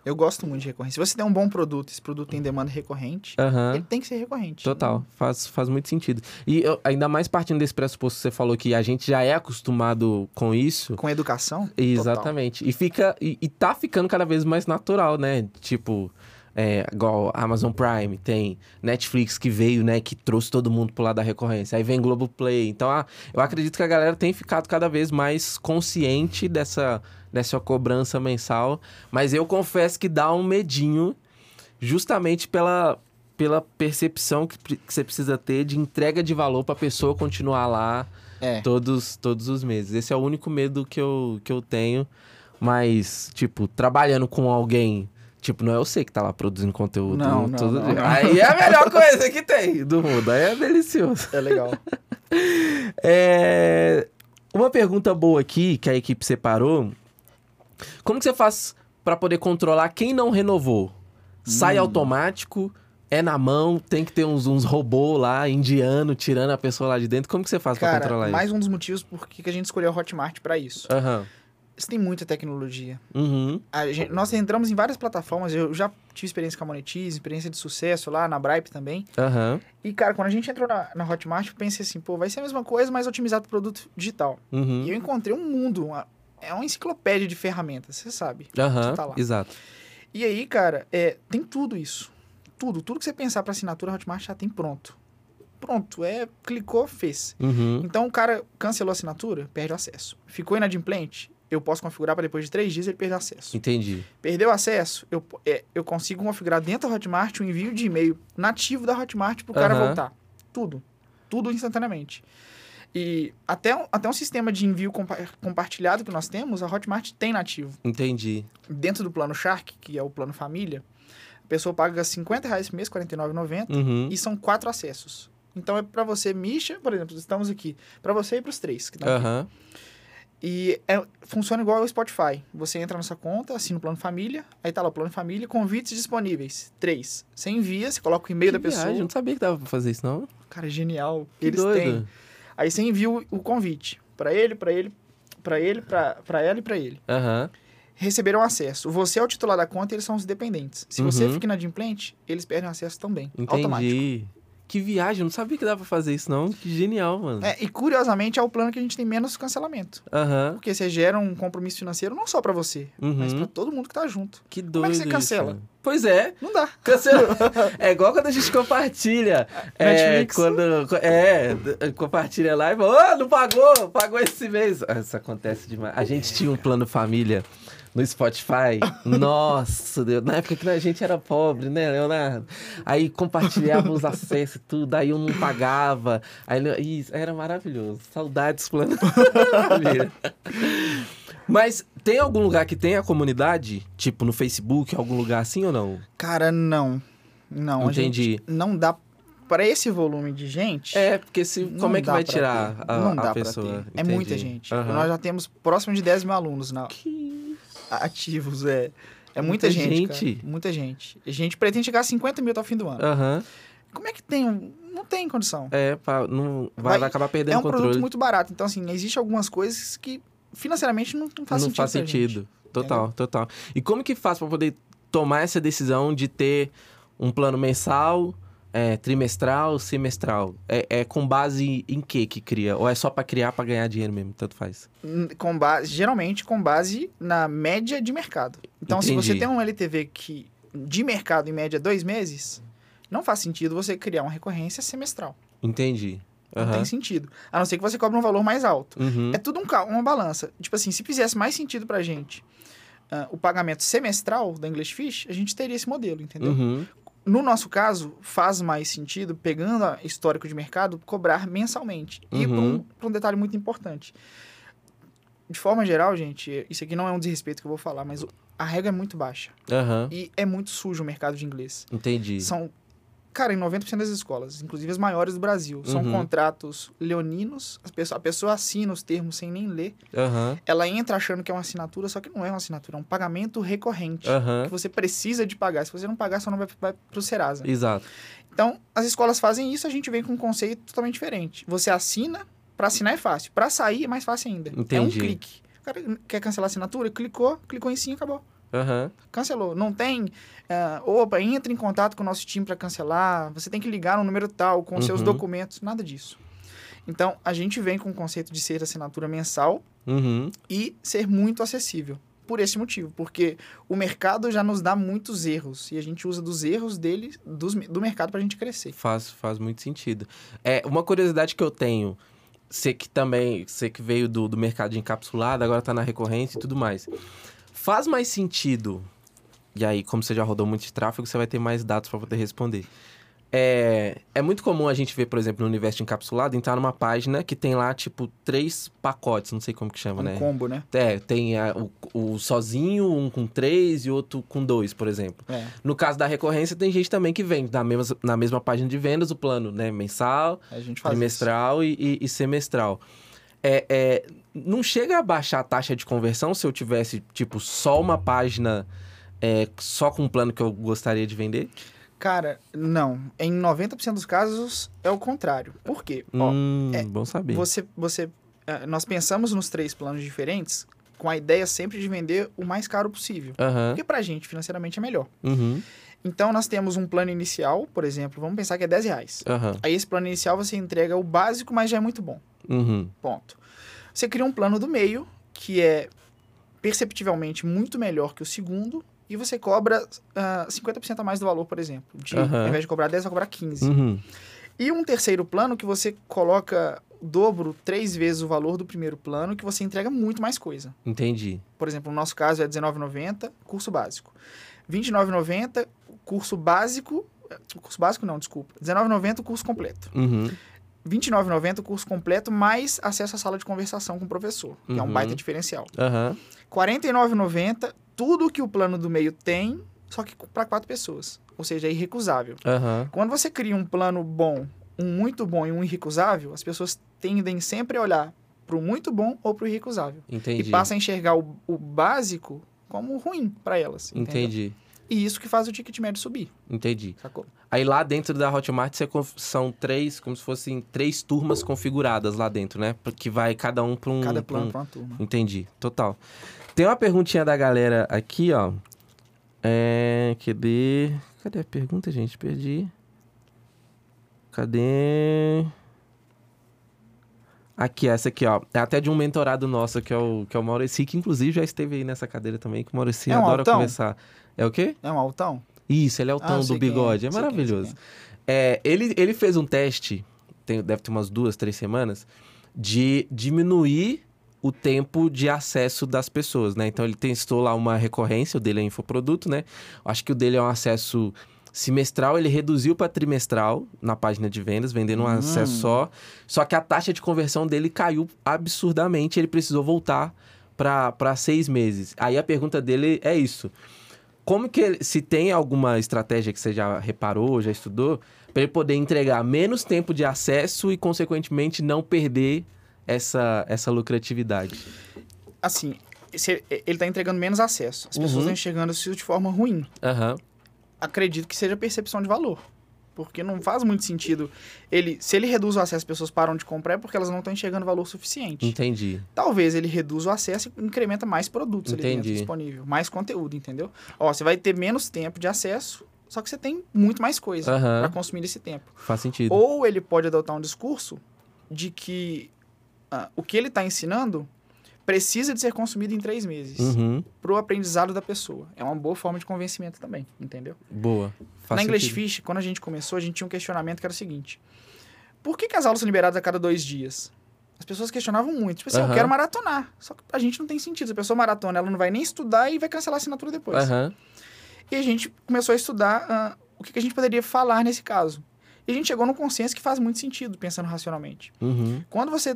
Eu gosto muito de recorrência. Se você tem um bom produto, esse produto tem demanda recorrente, Aham. ele tem que ser recorrente. Total, faz, faz muito sentido. E eu- ainda mais partindo desse pressuposto que você falou que a gente já é acostumado com isso. Com educação, total. Exatamente. E fica. E, e tá ficando cada vez mais natural, né? Tipo, é, igual Amazon Prime, tem Netflix que veio, né? Que trouxe todo mundo pro lado da recorrência. Aí vem Globoplay. Então, ah, eu acredito que a galera tem ficado cada vez mais consciente dessa, dessa cobrança mensal. Mas eu confesso que dá um medinho, justamente pela. Pela percepção que, que você precisa ter de entrega de valor pra pessoa continuar lá É. todos, todos os meses. Esse é o único medo que eu, que eu tenho. Mas, tipo, trabalhando com alguém. Tipo, não é você que tá lá produzindo conteúdo Não, não, todo não, dia. Aí é a melhor coisa que tem do mundo. Aí é delicioso. É legal. É... Uma pergunta boa aqui que a equipe separou. Como que você faz pra poder controlar quem não renovou? Sai Hum. automático? É na mão? Tem que ter uns, uns robôs lá, indiano, tirando a pessoa lá de dentro? Como que você faz pra Cara, controlar mais um dos motivos por que a gente escolheu a Hotmart para isso. isso? Aham. Você tem muita tecnologia. Uhum. Gente- nós entramos em várias plataformas. Eu já tive experiência com a Monetize, experiência de sucesso lá na Bripe também. Aham. E, cara, quando a gente entrou na, na Hotmart, eu pensei assim, pô, vai ser a mesma coisa, mas otimizado pro produto digital. Uhum. E eu encontrei um mundo, uma- é uma enciclopédia de ferramentas, você sabe. Aham, Você tá lá. exato. E aí, cara, é, tem tudo isso. Tudo. Tudo que você pensar para assinatura, Hotmart já tem pronto. Pronto. É, clicou, fez. Uhum. Então, o cara cancelou a assinatura, perde o acesso. Ficou inadimplente, eu posso configurar para depois de três dias ele perder o acesso. Entendi. Perdeu o acesso, eu, é, eu consigo configurar dentro da Hotmart um envio de e-mail nativo da Hotmart pro cara Aham. voltar. Tudo. Tudo instantaneamente. E até, um- até um sistema de envio compa- compartilhado que nós temos, a Hotmart tem nativo. Entendi. Dentro do plano Shark, que é o plano família, a pessoa paga 50 reais por mês, R$ 49,90, Uhum. e são quatro acessos. Então é para você, Misha, por exemplo, estamos aqui, para você e para os três. Que estão aqui. Aham. E é- funciona igual ao Spotify. Você entra na sua conta, assina o plano família, aí tá lá o plano família, convites disponíveis. Três. Você envia, você coloca o e-mail da Que pessoa. viagem, eu não sabia que dava pra fazer isso, não. Cara, é genial. Que Eles doido. têm. Aí você envia o, o convite para ele, para ele, para ele, para ela e para ele. Aham. Receberam acesso. Você é o titular da conta, eles são os dependentes. Se você Uhum. fica inadimplente, eles perdem acesso também. Automático. Entendi. Que viagem, eu não sabia que dava pra fazer isso, não. Que genial, mano. É, e curiosamente é o plano que a gente tem menos cancelamento. Aham. Porque você gera um compromisso financeiro não só para você, mas Uhum. para todo mundo que tá junto. Que doido Como é que você isso, cancela? mano. Pois é, Não dá. Cancela. É igual quando a gente compartilha. É, Netflix. quando. É, compartilha lá e fala, ô, não pagou, pagou esse mês. Ah, Isso acontece demais. A gente tinha um plano família no Spotify. Nossa, Deus. Na época que a gente era pobre, né, Leonardo? Aí compartilhava os acessos e tudo, aí eu não pagava. Aí Isso, era maravilhoso. Saudades plano. Mas tem algum lugar que tem a comunidade? Tipo no Facebook, algum lugar assim ou não? Cara, não. Não, a Entendi. gente não dá para esse volume de gente. É, porque se, como é que vai tirar ter. a, não a dá pra pessoa? ter. É Entendi. muita gente. Aham. Nós já temos próximo de 10 mil alunos na, Que- ativos, é. É muita, Muita gente, gente. cara. Muita gente. A gente pretende chegar a 50 mil até o fim do ano. Aham. Como é que tem? um- Não tem condição. É, pá, não, vai, Vai- acabar perdendo É o um controle. produto muito barato. Então, assim, existe algumas coisas que financeiramente não, não faz não sentido. faz pra gente. sentido. Total, total. E como que faz para poder tomar essa decisão de ter um plano mensal, é, trimestral, semestral? É, é com base em que que cria? Ou é só para criar para ganhar dinheiro mesmo? Tanto faz. N- Com base, geralmente com base na média de mercado. Então, se você Entendi. tem um LTV que de mercado em média dois meses, não faz sentido você criar uma recorrência semestral. Entendi. Não Aham. tem sentido. A não ser que você cobre um valor mais alto. Uhum. É tudo um, uma balança. Tipo assim, se fizesse mais sentido pra gente ah, o pagamento semestral da English Fish, a gente teria esse modelo, entendeu? Uhum. No nosso caso, faz mais sentido, pegando a histórico de mercado, cobrar mensalmente. E para Uhum. um, um detalhe muito importante. De forma geral, gente, isso aqui não é um desrespeito que eu vou falar, mas a regra é muito baixa. Aham. E é muito sujo o mercado de inglês. Entendi. São, cara, em 90% das escolas, inclusive as maiores do Brasil, são Uhum. contratos leoninos, a pessoa, a pessoa assina os termos sem nem ler, Aham. ela entra achando que é uma assinatura, só que não é uma assinatura, é um pagamento recorrente. Que Aham. você precisa de pagar. Se você não pagar, só não vai, vai pro Serasa. Exato. Então, as escolas fazem isso, a gente vem com um conceito totalmente diferente. Você assina, para assinar é fácil. Para sair é mais fácil ainda. É um Entendi. clique. O cara quer cancelar a assinatura, clicou, clicou em sim, acabou. Aham. Cancelou. Não tem, ah, opa, entra em contato com o nosso time para cancelar, você tem que ligar no número tal, com os seus Uhum. documentos, nada disso. Então, a gente vem com o conceito de ser assinatura mensal Uhum. e ser muito acessível. Por esse motivo, porque o mercado já nos dá muitos erros e a gente usa dos erros dele, dos, do mercado para a gente crescer. Faz, faz muito sentido. É, uma curiosidade que eu tenho, você que também, você que veio do, do mercado de encapsulado, agora tá na recorrência e tudo mais. Faz mais sentido, e aí, como você já rodou muito de tráfego, você vai ter mais dados para poder responder. É, é muito comum a gente ver, por exemplo, no universo encapsulado, entrar numa página que tem lá, tipo, três pacotes, não sei como que chama, Um né? combo, né? É, tem a- o, o sozinho, um com três e outro com dois, por exemplo. É. No caso da recorrência, tem gente também que vende na mesma, na mesma página de vendas o plano, né? Mensal, trimestral e, e- e semestral. É, é, não chega a baixar a taxa de conversão se eu tivesse, tipo, só uma página é, só com um plano que eu gostaria de vender? Cara, não. Em 90% dos casos é o contrário. Por quê? Ó, hum, é, bom saber. você, você, eh, nós pensamos nos três planos diferentes com a ideia sempre de vender o mais caro possível. Aham. Porque pra gente, financeiramente, é melhor. Uhum. Então, nós temos um plano inicial, por exemplo, vamos pensar que é 10 reais. Aham. Aí, esse plano inicial, você entrega o básico, mas já é muito bom. Uhum. Ponto. Você cria um plano do meio, que é perceptivelmente muito melhor que o segundo, e você cobra ah, 50% a mais do valor, por exemplo. De, Aham. Ao invés de cobrar 10, vai cobrar 15. Uhum. E um terceiro plano que você coloca o dobro, três vezes o valor do primeiro plano, que você entrega muito mais coisa. Entendi. Por exemplo, no nosso caso é R$19,90, curso básico. R$29,90, curso básico... eh, Curso básico não, desculpa. R$19,90 o curso completo. Uhum. R$29,90 o curso completo, mais acesso à sala de conversação com o professor, que é um Uhum. baita diferencial. Aham. R$49,90, tudo que o plano do meio tem, só que para quatro pessoas. Ou seja, é irrecusável. Aham. Quando você cria um plano bom, um muito bom e um irrecusável, as pessoas tendem sempre a olhar para o muito bom ou para o irrecusável. Entendi. E passam a enxergar o, o básico como ruim para elas. entendeu? Entendi. E isso que faz o ticket médio subir, Entendi. sacou? Aí lá dentro da Hotmart são três, como se fossem três turmas configuradas lá dentro, né? Que vai cada um para um. Cada plano um- para uma turma. Entendi, total. Tem uma perguntinha da galera aqui, ó. É. Cadê? Cadê a pergunta, gente? Perdi. Cadê? Aqui, essa aqui, ó. É até de um mentorado nosso, que é o, que é o Maurici, que inclusive já esteve aí nessa cadeira também, que o Maurici É um adora altão? conversar. É o quê? É um altão? Isso, ele é o Ah, do é, bigode. É, é, maravilhoso. quem É, ele, ele fez um teste, tem, deve ter umas duas, três semanas, de diminuir o tempo de acesso das pessoas, né? Então ele testou lá uma recorrência, o dele é infoproduto, né? Acho que o dele é um acesso semestral, ele reduziu para trimestral na página de vendas, vendendo um Hum. acesso só. Só que a taxa de conversão dele caiu absurdamente, ele precisou voltar para seis meses. Aí a pergunta dele é isso. Como que se tem alguma estratégia que você já reparou, já estudou, para ele poder entregar menos tempo de acesso e, consequentemente, não perder essa, essa lucratividade? Assim, ele está entregando menos acesso. As pessoas Uhum. estão enxergando isso de forma ruim. Aham. Acredito que seja percepção de valor. Porque não faz muito sentido ele. Se ele reduz o acesso, as pessoas param de comprar é porque elas não estão enxergando valor suficiente. Entendi. Talvez ele reduza o acesso e incrementa mais produtos ali dentro Entendi. disponível, mais conteúdo, entendeu? Ó, você vai ter menos tempo de acesso, só que você tem muito mais coisa Aham. para consumir nesse tempo. Faz sentido. Ou ele pode adotar um discurso de que ah, o que ele está ensinando precisa de ser consumido em três meses Uhum. para o aprendizado da pessoa. É uma boa forma de convencimento também, entendeu? Boa. Faz Na English sentido. Fish, quando a gente começou, a gente tinha um questionamento que era o seguinte: por que, que as aulas são liberadas a cada dois dias? As pessoas questionavam muito. Tipo assim, Aham. eu quero maratonar. Só que a gente não tem sentido. Se a pessoa maratona, ela não vai nem estudar e vai cancelar a assinatura depois. Aham. E a gente começou a estudar ah, o que, que a gente poderia falar nesse caso. E a gente chegou num consenso que faz muito sentido, pensando racionalmente. Uhum. Quando você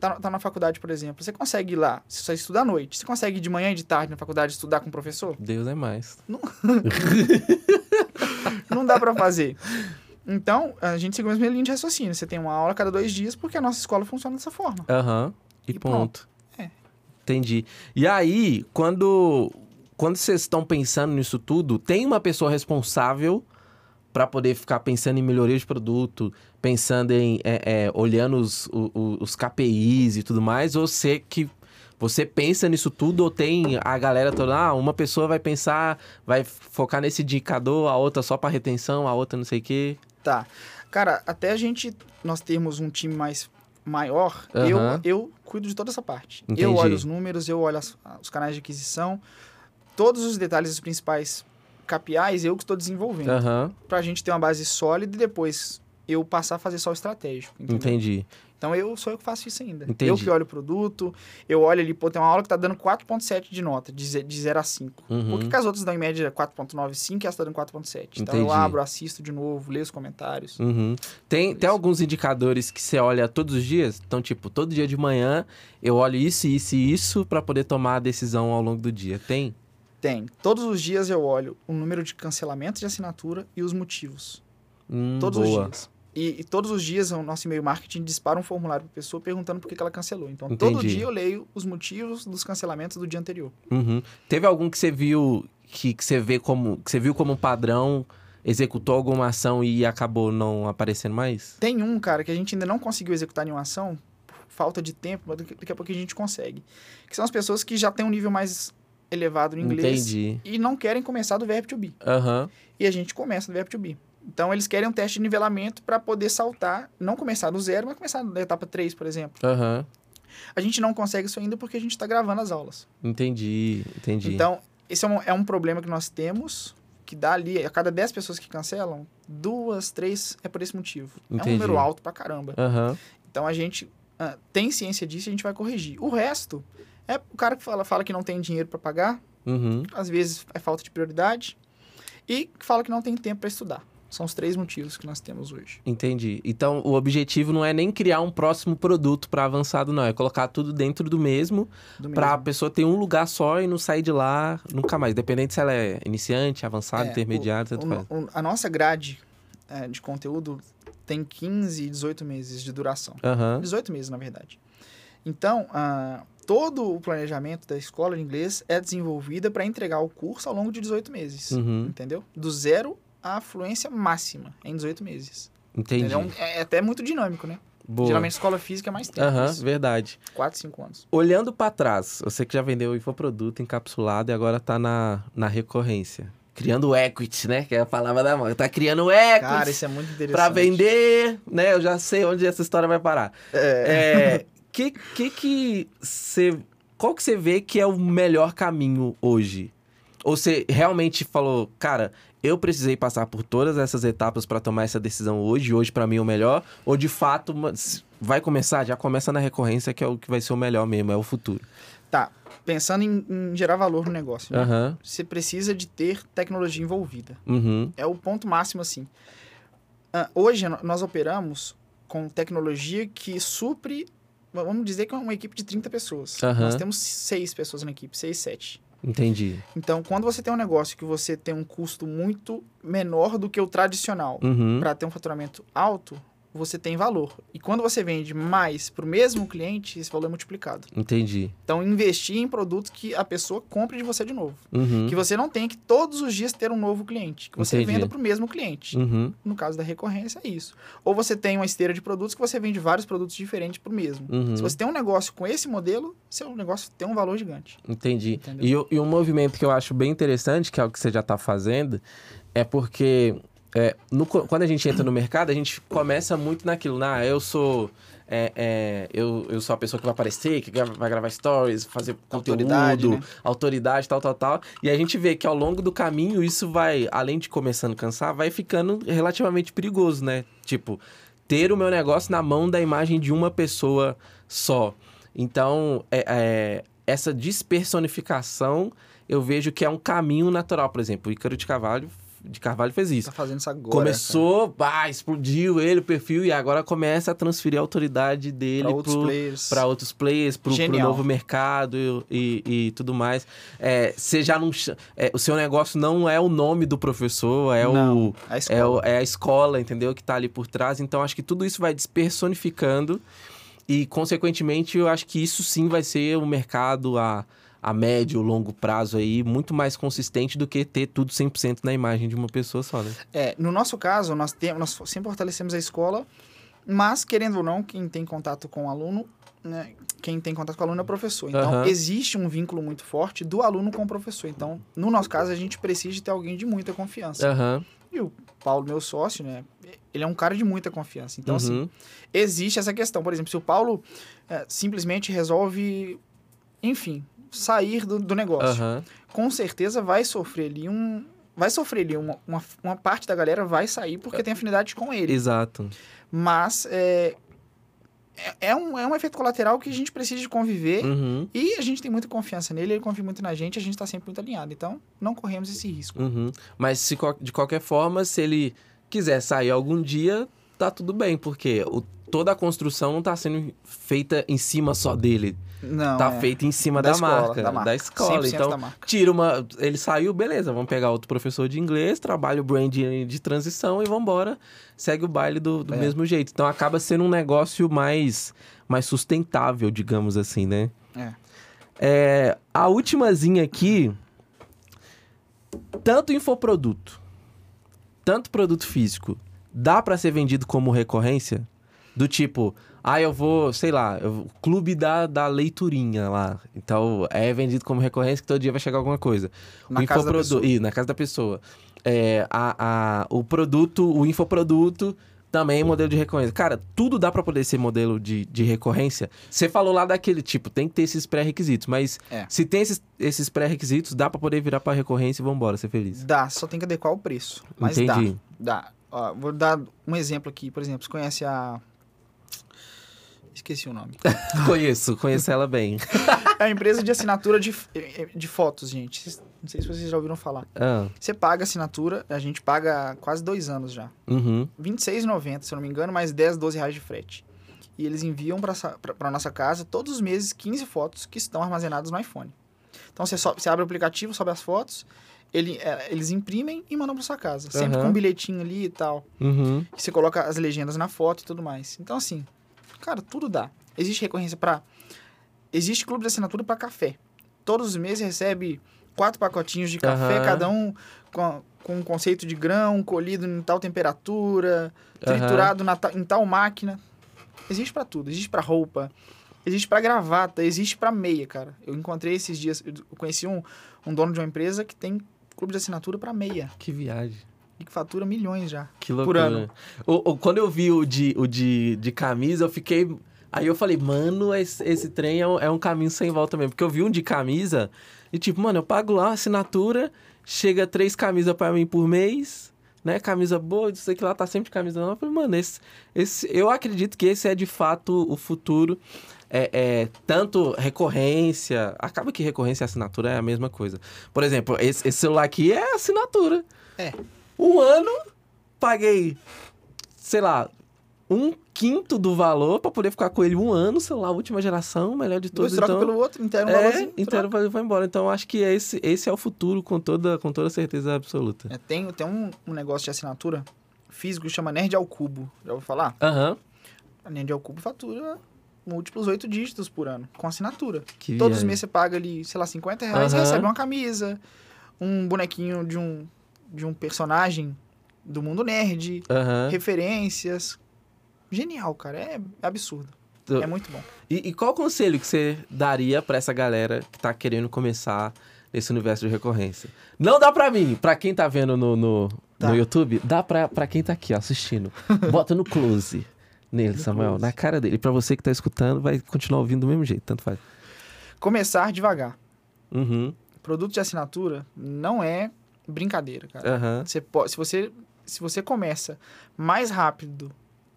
tá, tá na faculdade, por exemplo, você consegue ir lá, você só estuda à noite, você consegue ir de manhã e de tarde na faculdade estudar com o professor? Deus é mais. Não dá pra fazer. Então, a gente seguiu a mesma linha de raciocínio. Você tem uma aula cada dois dias porque a nossa escola funciona dessa forma. Aham. E, E ponto. pronto. É. Entendi. E aí, quando quando vocês estão pensando nisso tudo, tem uma pessoa responsável para poder ficar pensando em melhoria de produto, pensando em é, é, olhando os, o- o- os KPIs e tudo mais, ou você que você pensa nisso tudo ou tem a galera toda, ah, uma pessoa vai pensar, vai focar nesse indicador, a outra só para retenção, a outra não sei o quê. Tá. Cara, até a gente, nós termos um time mais maior, Aham. eu, eu cuido de toda essa parte. Entendi. Eu olho os números, eu olho as- os canais de aquisição, todos os detalhes, os principais KPIs, eu que estou desenvolvendo. Aham, Pra gente ter uma base sólida e depois eu passar a fazer só o estratégico. entendeu? entendi. Então eu sou eu que faço isso ainda. Entendi. Eu que olho o produto, eu olho ali, pô, tem uma aula que tá dando 4.7 de nota, de de 0 a 5. Uhum. Por que, que as outras dão em média 4.95 e essa tá dando 4.7? Então eu abro, assisto de novo, leio os comentários. Uhum. Tem, tem alguns indicadores que você olha todos os dias? Então, tipo, todo dia de manhã eu olho isso, isso e isso para poder tomar a decisão ao longo do dia. Tem? Tem. Todos os dias eu olho o número de cancelamentos de assinatura e os motivos. Hum, Todos boa. os dias. E, e todos os dias o nosso e-mail marketing dispara um formulário para pessoa perguntando por que, que ela cancelou. Então, todo Entendi. dia eu leio os motivos dos cancelamentos do dia anterior. Uhum. Teve algum que você viu que, que você vê como que você viu como um padrão, executou alguma ação e acabou não aparecendo mais? Tem um, cara, que a gente ainda não conseguiu executar nenhuma ação, por falta de tempo, mas daqui a pouco a gente consegue. Que são as pessoas que já têm um nível mais elevado no inglês Entendi. e não querem começar do verbo to be. Aham. E a gente começa do verbo to be. Então, eles querem um teste de nivelamento para poder saltar, não começar do zero, mas começar da etapa 3, por exemplo. Aham. A gente não consegue isso ainda porque a gente está gravando as aulas. Entendi. Entendi. Então, esse é um, é um problema que nós temos, que dá ali, a cada 10 pessoas que cancelam, duas, três é por esse motivo. É um Entendi. número alto pra caramba. Aham. Então, a gente ah, tem ciência disso e a gente vai corrigir. O resto é o cara que fala, fala que não tem dinheiro para pagar, Uhum. às vezes é falta de prioridade, e que fala que não tem tempo para estudar. São os três motivos que nós temos hoje. Entendi. Então, o objetivo não é nem criar um próximo produto para avançado, não. É colocar tudo dentro do mesmo, Do para a mesmo. pessoa ter um lugar só e não sair de lá nunca mais. Dependente se ela é iniciante, avançado, É, intermediário, tanto faz. a nossa grade é, de conteúdo tem 15 e 18 meses de duração. Aham. 18 meses, na verdade. Então, ah, todo o planejamento da escola de inglês é desenvolvida para entregar o curso ao longo de 18 meses. Uhum. Entendeu? Do zero à fluência máxima em 18 meses. Entendi. É, é até muito dinâmico, né? Boa. Geralmente escola física é mais tempo. Aham, isso. verdade. 4, 5 anos. Olhando para trás, você que já vendeu o infoproduto encapsulado e agora tá na, na recorrência. Criando equity, né? Que é a palavra da moda. Tá criando equity Cara, isso é muito interessante. pra vender, né? Eu já sei onde essa história vai parar. É. É, que que que você qual que você vê que é o melhor caminho hoje? Ou você realmente falou, cara, eu precisei passar por todas essas etapas pra tomar essa decisão hoje, hoje pra mim é o melhor, ou de fato vai começar, já começa na recorrência que é o que vai ser o melhor mesmo, é o futuro. Tá. Pensando em, em gerar valor no negócio. né? Você precisa de ter tecnologia envolvida. Uhum. É o ponto máximo, assim. Ah, hoje, nós operamos com tecnologia que supre, vamos dizer que é uma equipe de 30 pessoas. Aham. Nós temos seis pessoas na equipe, seis, sete. Entendi. Então, quando você tem um negócio que você tem um custo muito menor do que o tradicional Uhum. para ter um faturamento alto, você tem valor. E quando você vende mais para o mesmo cliente, esse valor é multiplicado. Entendi. Então, investir em produtos que a pessoa compre de você de novo. Uhum. Que você não tenha que todos os dias ter um novo cliente. Que você Entendi. venda para o mesmo cliente. Uhum. No caso da recorrência, é isso. Ou você tem uma esteira de produtos que você vende vários produtos diferentes para o mesmo. Uhum. Se você tem um negócio com esse modelo, seu negócio tem um valor gigante. Entendi. E, e um movimento que eu acho bem interessante, que é o que você já está fazendo, é porque é, no quando a gente entra no mercado, a gente começa muito naquilo, né? Ah, eu sou. é, é, eu, eu sou a pessoa que vai aparecer, que vai gravar stories, fazer conteúdo, Autoridade, autoridade, né? tal, tal, tal. E a gente vê que ao longo do caminho isso vai, além de começando a cansar, vai ficando relativamente perigoso, né? Tipo, ter o meu negócio na mão da imagem de uma pessoa só. Então, é, é, essa despersonificação eu vejo que é um caminho natural. Por exemplo, o Ícaro de Carvalho, de Carvalho fez isso. Tá fazendo isso agora. Começou, pá, explodiu ele, o perfil, e agora começa a transferir a autoridade dele Pra outros pro, players. para outros players, pro, pro novo mercado e, e, e tudo mais. É, você já não. é, o seu negócio não é o nome do professor, é Não, o. a É, escola. o- é a escola, entendeu? Que tá ali por trás. Então, acho que tudo isso vai despersonificando. E, consequentemente, eu acho que isso sim vai ser um mercado a, a médio, longo prazo aí, muito mais consistente do que ter tudo 100% na imagem de uma pessoa só, né? É, no nosso caso, nós, temos, nós sempre fortalecemos a escola, mas, querendo ou não, quem tem contato com o aluno, né, quem tem contato com o aluno é o professor. Então, Aham. existe um vínculo muito forte do aluno com o professor. Então, no nosso caso, a gente precisa de ter alguém de muita confiança. Aham. E o Paulo, meu sócio, né, ele é um cara de muita confiança. Então, assim, Uhum. existe essa questão. Por exemplo, se o Paulo é, simplesmente resolve, enfim, sair do, do negócio, Aham. com certeza vai sofrer ali um. Vai sofrer ali, uma, uma, uma parte da galera vai sair porque tem afinidade com ele. Exato. Mas é, é, é um, é um efeito colateral que a gente precisa de conviver Uhum. e a gente tem muita confiança nele, ele confia muito na gente, a gente tá sempre muito alinhado. Então, não corremos esse risco. Uhum. Mas se, de qualquer forma, se ele quiser sair algum dia, tá tudo bem, porque o, toda a construção não tá sendo feita em cima só dele. Não. tá é, feita em cima da da, escola, marca, da da, marca. escola. 100% Então, da tira uma. Ele saiu, beleza, vamos pegar outro professor de inglês, trabalha o branding de transição e vambora. Segue o baile do, do É. mesmo jeito. Então acaba sendo um negócio mais, mais sustentável, digamos assim, né? É. É, a ultimazinha aqui. Tanto infoproduto, tanto produto físico, dá pra ser vendido como recorrência? Do tipo, ah, eu vou, sei lá, eu, clube da, da leiturinha lá. Então, é vendido como recorrência que todo dia vai chegar alguma coisa. Na o casa da pessoa. Ih, na casa da pessoa. É, a, a, o produto, o infoproduto também é modelo de recorrência. Cara, tudo dá pra poder ser modelo de, de recorrência. Você falou lá daquele tipo, tem que ter esses pré-requisitos, mas É. se tem esses, esses pré-requisitos, dá pra poder virar pra recorrência e vambora, ser feliz. Dá, só tem que adequar o preço. Mas Entendi. dá. Dá. Ó, vou dar um exemplo aqui. Por exemplo, você conhece a. Esqueci o nome. conheço, conheço ela bem. É a empresa de assinatura de, de fotos, gente. Não sei se vocês já ouviram falar. Ah, Você paga a assinatura, a gente paga quase dois anos já. uhum, R$ 26,90, se eu não me engano, mais 10, 12 reais de frete. E eles enviam para nossa casa todos os meses 15 fotos que estão armazenadas no iPhone. Então você, sobe, você abre o aplicativo, sobe as fotos, ele, é, eles imprimem e mandam para sua casa. Sempre com um bilhetinho ali e tal. uhum. que você coloca as legendas na foto e tudo mais. Então, assim, cara, tudo dá. Existe recorrência para. Existe clube de assinatura para café. Todos os meses recebe quatro pacotinhos de café, Aham. cada um com, com um conceito de grão, colhido em tal temperatura, Aham. triturado na em tal máquina. Existe para tudo. Existe para roupa, existe para gravata, existe para meia, cara. Eu encontrei esses dias, eu conheci um, um dono de uma empresa que tem clube de assinatura para meia Que viagem. Que fatura milhões já. Que loucura. ano. O, o- quando eu vi o, de, o de, de camisa, eu fiquei. Aí eu falei, mano, esse, esse trem é um, é um caminho sem volta mesmo. Porque eu vi um de camisa e, tipo, mano, eu pago lá a assinatura, chega três camisas pra mim por mês, né? Camisa boa, isso aqui lá tá sempre de camisa nova. Eu falei, mano, esse, esse, eu acredito que esse é de fato o futuro. É, é, tanto recorrência. Acaba que recorrência e assinatura é a mesma coisa. Por exemplo, esse, esse celular aqui é assinatura. É. Um ano, paguei, sei lá, um quinto do valor pra poder ficar com ele um ano, celular última geração, melhor de todos. troca Então, pelo outro, inteiro um é, valorzinho, inteiro troca. vai, embora. Então, acho que esse, esse é o futuro com toda, com toda certeza absoluta. É, tem tem um, um negócio de assinatura físico que chama Nerd ao Cubo. Já vou falar? Aham. A Nerd ao Cubo fatura múltiplos oito dígitos por ano, com assinatura. Que Todos os meses você paga ali, sei lá, 50 reais, você recebe uma camisa, um bonequinho de um, de um personagem do mundo nerd, Aham. referências. Genial, cara. É absurdo. É muito bom. E, e qual conselho que você daria pra essa galera que tá querendo começar nesse universo de recorrência? Não dá pra mim, pra quem tá vendo no, no, Tá. no YouTube, dá pra, pra quem tá aqui ó, assistindo. Bota no close nele, Samuel, close. na cara dele. E pra você que tá escutando, vai continuar ouvindo do mesmo jeito, tanto faz. Começar devagar. Uhum, Produto de assinatura não é brincadeira, cara. aham, Você pode, se você se você começa mais rápido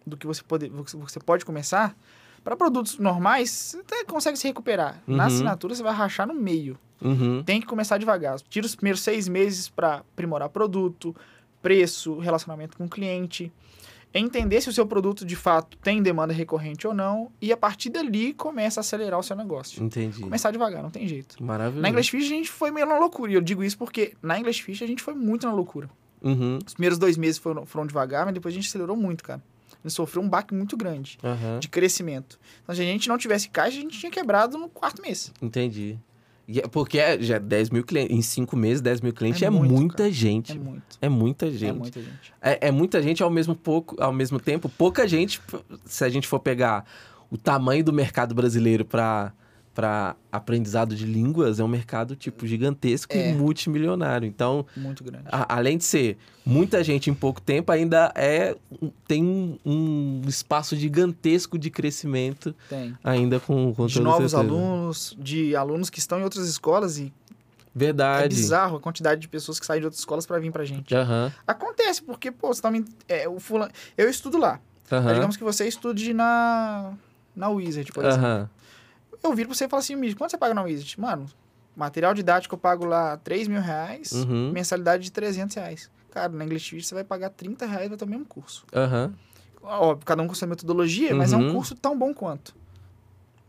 do que você pode, você pode começar, para produtos normais, você até consegue se recuperar. Na Uhum. assinatura, você vai rachar no meio. uhum, Tem que começar devagar. Tira os primeiros seis meses para aprimorar produto, preço, relacionamento com o cliente. Entender se o seu produto de fato tem demanda recorrente ou não. E a partir dali começa a acelerar o seu negócio. entendi. Começar devagar, não tem jeito. Maravilhoso. Na English Fish a gente foi meio na loucura. E eu digo isso porque na English Fish a gente foi muito na loucura. Uhum, Os primeiros dois meses foram, foram devagar, mas depois a gente acelerou muito, cara. A gente sofreu um baque muito grande aham, de crescimento. Então, se a gente não tivesse caixa, a gente tinha quebrado no quarto mês. entendi. É- Porque é, já 10 mil clientes, em 5 meses, 10 mil clientes é, É muito, muita cara. gente. É muito. É muita gente. É muita gente. É, é muita gente ao mesmo, pouco, ao mesmo tempo, pouca gente, se a gente for pegar o tamanho do mercado brasileiro para para aprendizado de línguas, é um mercado tipo gigantesco É. e multimilionário. Então, Muito grande. a- além de ser muita gente em pouco tempo, ainda é tem um, um espaço gigantesco de crescimento Tem. ainda com, com De novos certeza. alunos, de alunos que estão em outras escolas e é Verdade. bizarro a quantidade de pessoas que saem de outras escolas para vir pra gente. Aham, Acontece, porque, pô, você tá me... é, o fulano... Eu estudo lá. Mas aham, digamos que você estude na... Na Wizard, por exemplo. aham. Eu viro pra você e falo assim, Mijo, quanto você paga na Wizard? Mano, material didático eu pago lá 3 mil reais, Uhum. mensalidade de 300 reais. Cara, na English Teach você vai pagar 30 reais vai ter o mesmo curso. Aham. Óbvio, cada um com sua metodologia, mas é um Uhum. curso tão bom quanto.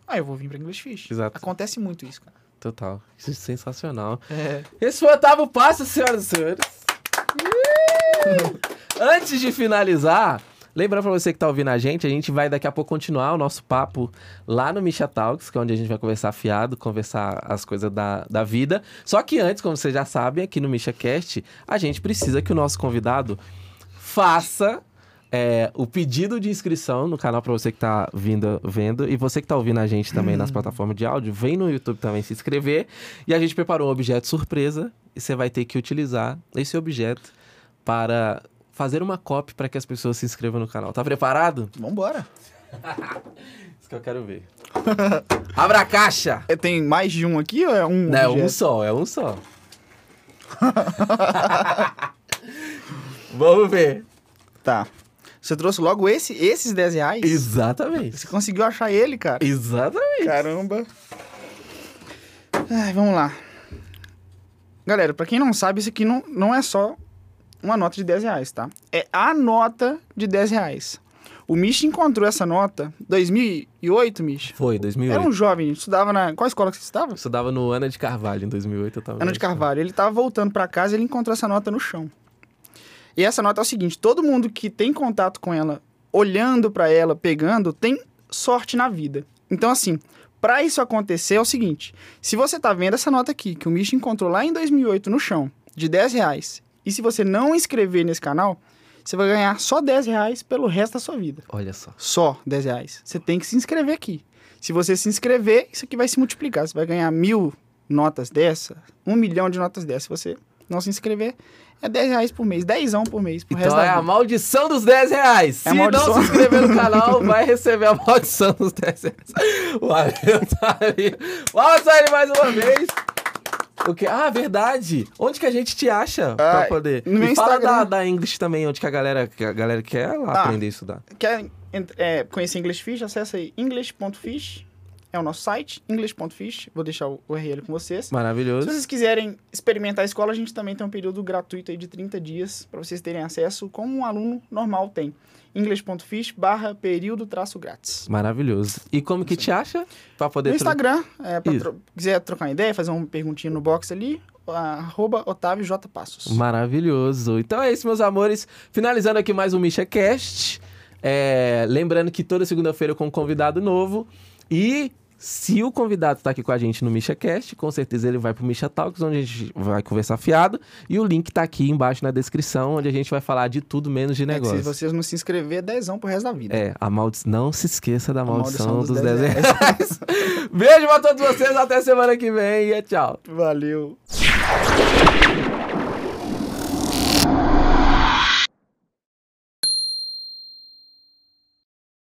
Aí eu vou vir pra English Fish. Exato. Acontece muito isso, cara. Total. Isso é sensacional. É. Esse foi o oitavo passo, senhoras e senhores. Antes de finalizar, lembrando pra você que tá ouvindo a gente, a gente vai daqui a pouco continuar o nosso papo lá no Misha Talks, que é onde a gente vai conversar fiado, conversar as coisas da, da vida. Só que antes, como vocês já sabem, aqui no Misha Cast, a gente precisa que o nosso convidado faça é, o pedido de inscrição no canal para você que tá vindo, vendo. E você que tá ouvindo a gente também nas plataformas de áudio, vem no YouTube também se inscrever. E a gente preparou um objeto surpresa e você vai ter que utilizar esse objeto para fazer uma copy para que as pessoas se inscrevam no canal. Tá preparado? Vambora. Isso que eu quero ver. Abra a caixa! É, Tem mais de um aqui ou é um? Não, é um objeto? só, é um só. Vamos ver. Tá. Você trouxe logo esse, esses 10 reais? Exatamente. Você conseguiu achar ele, cara? Exatamente. Caramba. Ai, vamos lá. Galera, pra quem não sabe, isso aqui não, não é só uma nota de 10 reais, tá? É a nota de 10 reais. O Mish encontrou essa nota em 2008, Mish. Foi, 2008. Era um jovem, estudava na... Qual escola que você estudava? Eu estudava no Ana de Carvalho, em 2008 eu tava... Ana de Carvalho. Ele tava voltando pra casa e ele encontrou essa nota no chão. E essa nota é o seguinte: todo mundo que tem contato com ela, olhando pra ela, pegando, tem sorte na vida. Então, assim, pra isso acontecer é o seguinte: se você tá vendo essa nota aqui, que o Micho encontrou lá em 2008 no chão, de 10 reais, e se você não inscrever nesse canal, você vai ganhar só 10 reais pelo resto da sua vida. Olha só. Só 10 reais. Você tem que se inscrever aqui. Se você se inscrever, isso aqui vai se multiplicar. Você vai ganhar mil notas dessa, um milhão de notas dessa. Se você não se inscrever, é 10 reais por mês, 10 por mês, pro resto Então da é a maldição dos 10 reais. É Se não se inscrever no canal, vai receber a maldição dos 10 reais. O Abel tá ali. Vamos ele mais uma vez. O que? Ah, verdade. Onde que a gente te acha pra Ah, poder? no meu e fala Instagram. da, da English também, onde que a galera, que a galera quer lá Ah. aprender a estudar. Quer é, conhecer English Fish? Acesse aí english.fish, é o nosso site, english.fish. Vou deixar o URL com vocês. Se Maravilhoso. vocês quiserem experimentar a escola, a gente também tem um período gratuito aí de 30 dias para vocês terem acesso, como um aluno normal tem. english.fish barra período traço grátis. Maravilhoso. E como que te acha? Pra poder... No Instagram, é, pra tro- quiser trocar uma ideia, fazer uma perguntinha no box ali, arroba Otávio J. Passos. Maravilhoso. Então é isso, meus amores. Finalizando aqui mais um MishaCast. É, lembrando que toda segunda-feira com um convidado novo. E se o convidado está aqui com a gente no MishaCast, com certeza ele vai para o Misha Talks, onde a gente vai conversar fiado. E o link está aqui embaixo na descrição, onde a gente vai falar de tudo menos de É negócio. se vocês não se inscrever, é dezão pro resto da vida. É, a maldição. Não se esqueça da maldição, maldição dos, dos 10 10 reais. Beijo pra todos vocês, até semana que vem e tchau. Valeu.